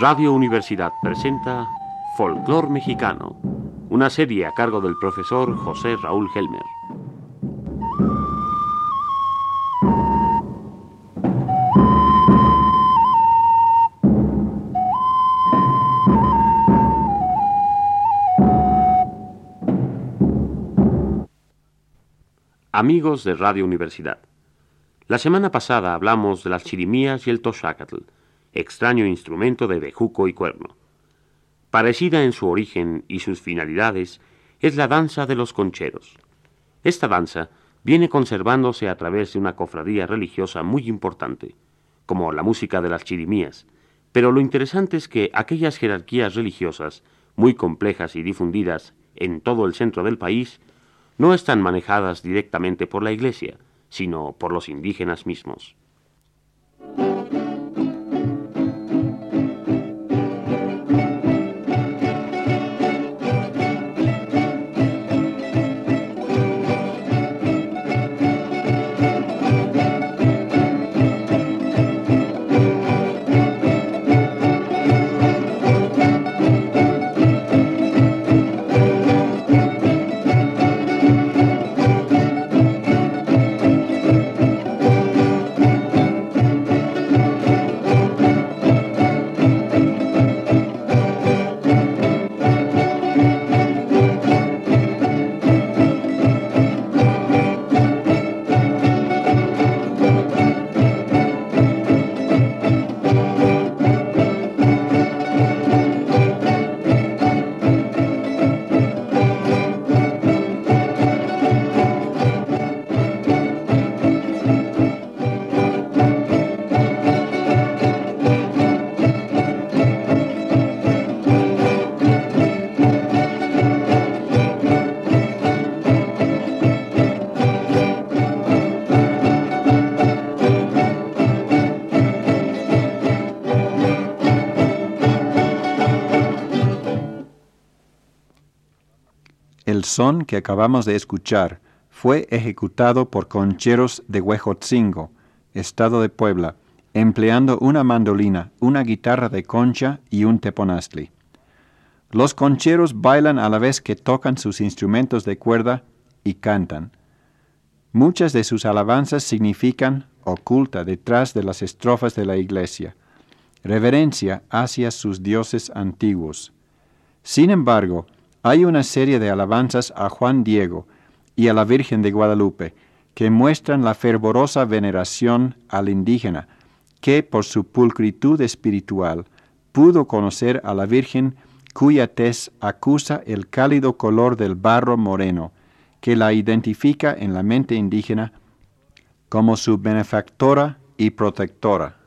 Radio Universidad presenta Folclor Mexicano, una serie a cargo del profesor José Raúl Helmer. Amigos de Radio Universidad, la semana pasada hablamos de las chirimías y el toshacatl, extraño instrumento de bejuco y cuerno. Parecida en su origen y sus finalidades es la danza de los concheros. Esta danza viene conservándose a través de una cofradía religiosa muy importante, como la música de las chirimías, pero lo interesante es que aquellas jerarquías religiosas, muy complejas y difundidas en todo el centro del país, no están manejadas directamente por la Iglesia, sino por los indígenas mismos. El son que acabamos de escuchar fue ejecutado por concheros de Huejotzingo, estado de Puebla, empleando una mandolina, una guitarra de concha y un teponazli. Los concheros bailan a la vez que tocan sus instrumentos de cuerda y cantan. Muchas de sus alabanzas significan, oculta detrás de las estrofas de la iglesia, reverencia hacia sus dioses antiguos. Sin embargo, hay una serie de alabanzas a Juan Diego y a la Virgen de Guadalupe que muestran la fervorosa veneración al indígena, que por su pulcritud espiritual pudo conocer a la Virgen cuya tez acusa el cálido color del barro moreno, que la identifica en la mente indígena como su benefactora y protectora.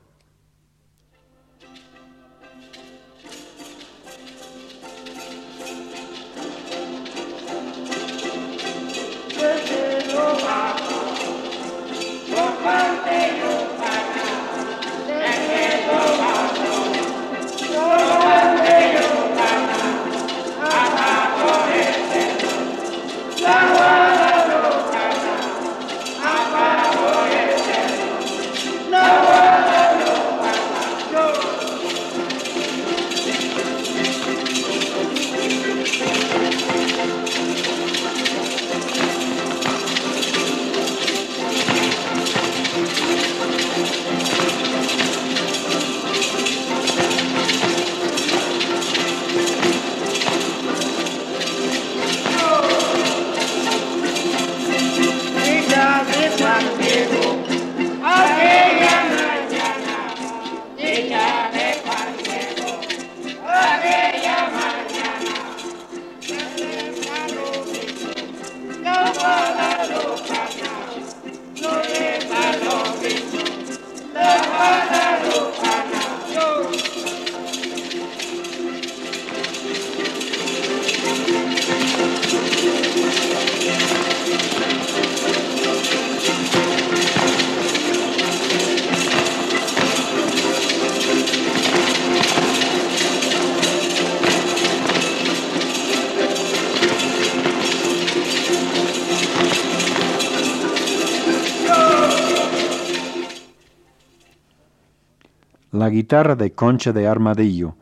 La guitarra de concha de armadillo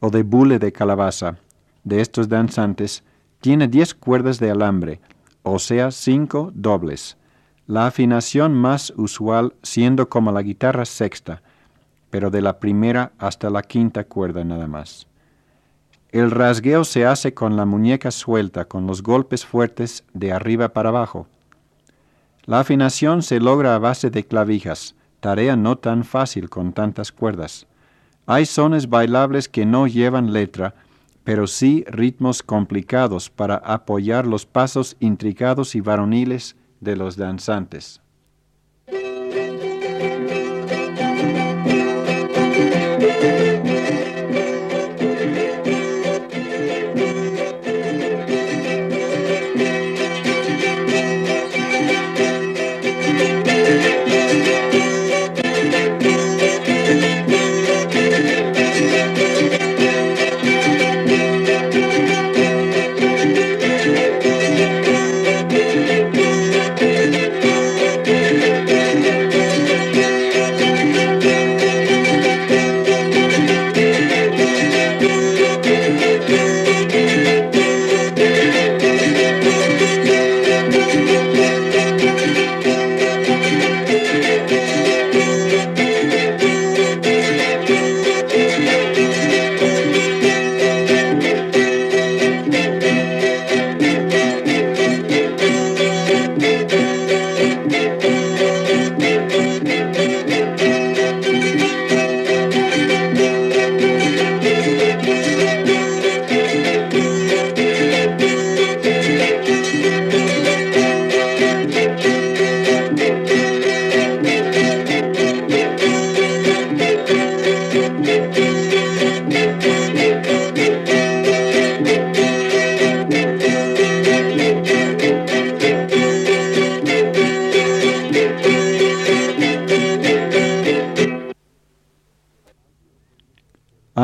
o de bule de calabaza de estos danzantes tiene diez cuerdas de alambre, o sea, cinco dobles, la afinación más usual siendo como la guitarra sexta, pero de la primera hasta la quinta cuerda nada más. El rasgueo se hace con la muñeca suelta, con los golpes fuertes de arriba para abajo. La afinación se logra a base de clavijas, tarea no tan fácil con tantas cuerdas. Hay sones bailables que no llevan letra, pero sí ritmos complicados para apoyar los pasos intricados y varoniles de los danzantes.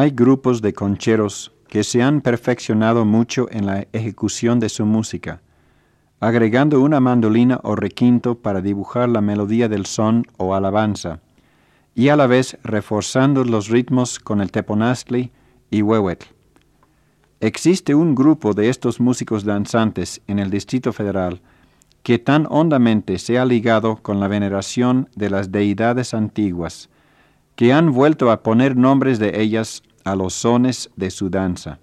Hay grupos de concheros que se han perfeccionado mucho en la ejecución de su música, agregando una mandolina o requinto para dibujar la melodía del son o alabanza, y a la vez reforzando los ritmos con el teponaztli y huehuetl. Existe un grupo de estos músicos danzantes en el Distrito Federal que tan hondamente se ha ligado con la veneración de las deidades antiguas, que han vuelto a poner nombres de ellas a los sones de su danza.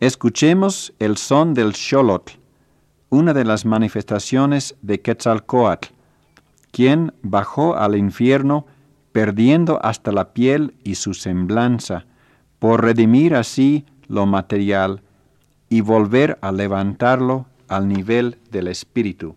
Escuchemos el son del Xolotl, una de las manifestaciones de Quetzalcoatl, quien bajó al infierno perdiendo hasta la piel y su semblanza, por redimir así lo material y volver a levantarlo al nivel del espíritu.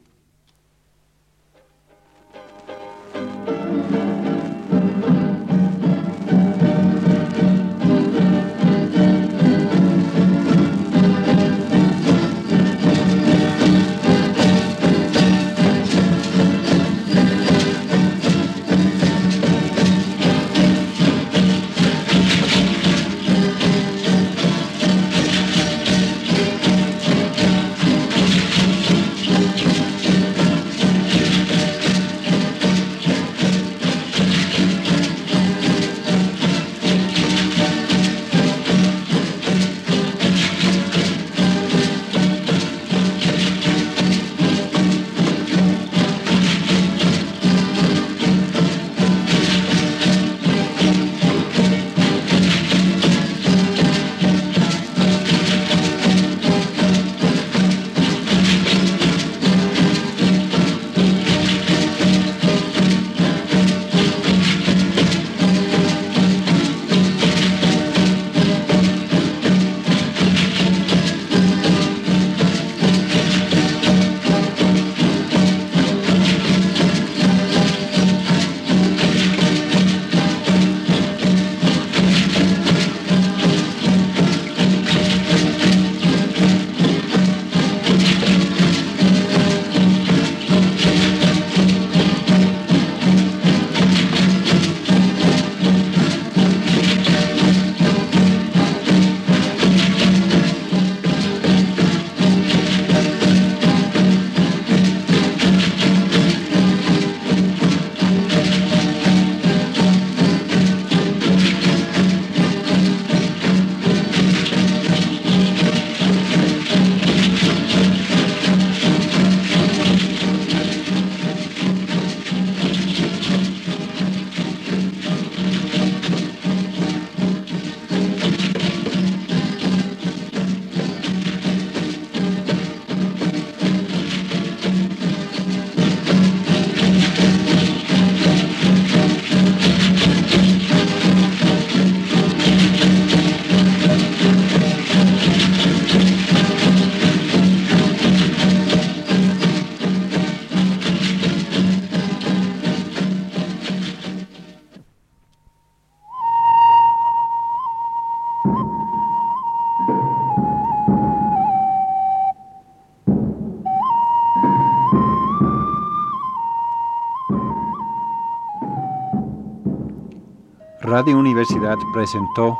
Radio Universidad presentó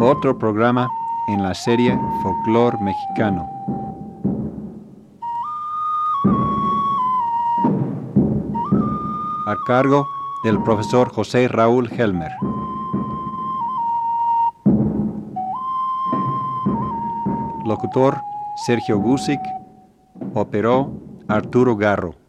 otro programa en la serie Folklore Mexicano. A cargo del profesor José Raúl Helmer. Locutor Sergio Gusic. Operó Arturo Garro.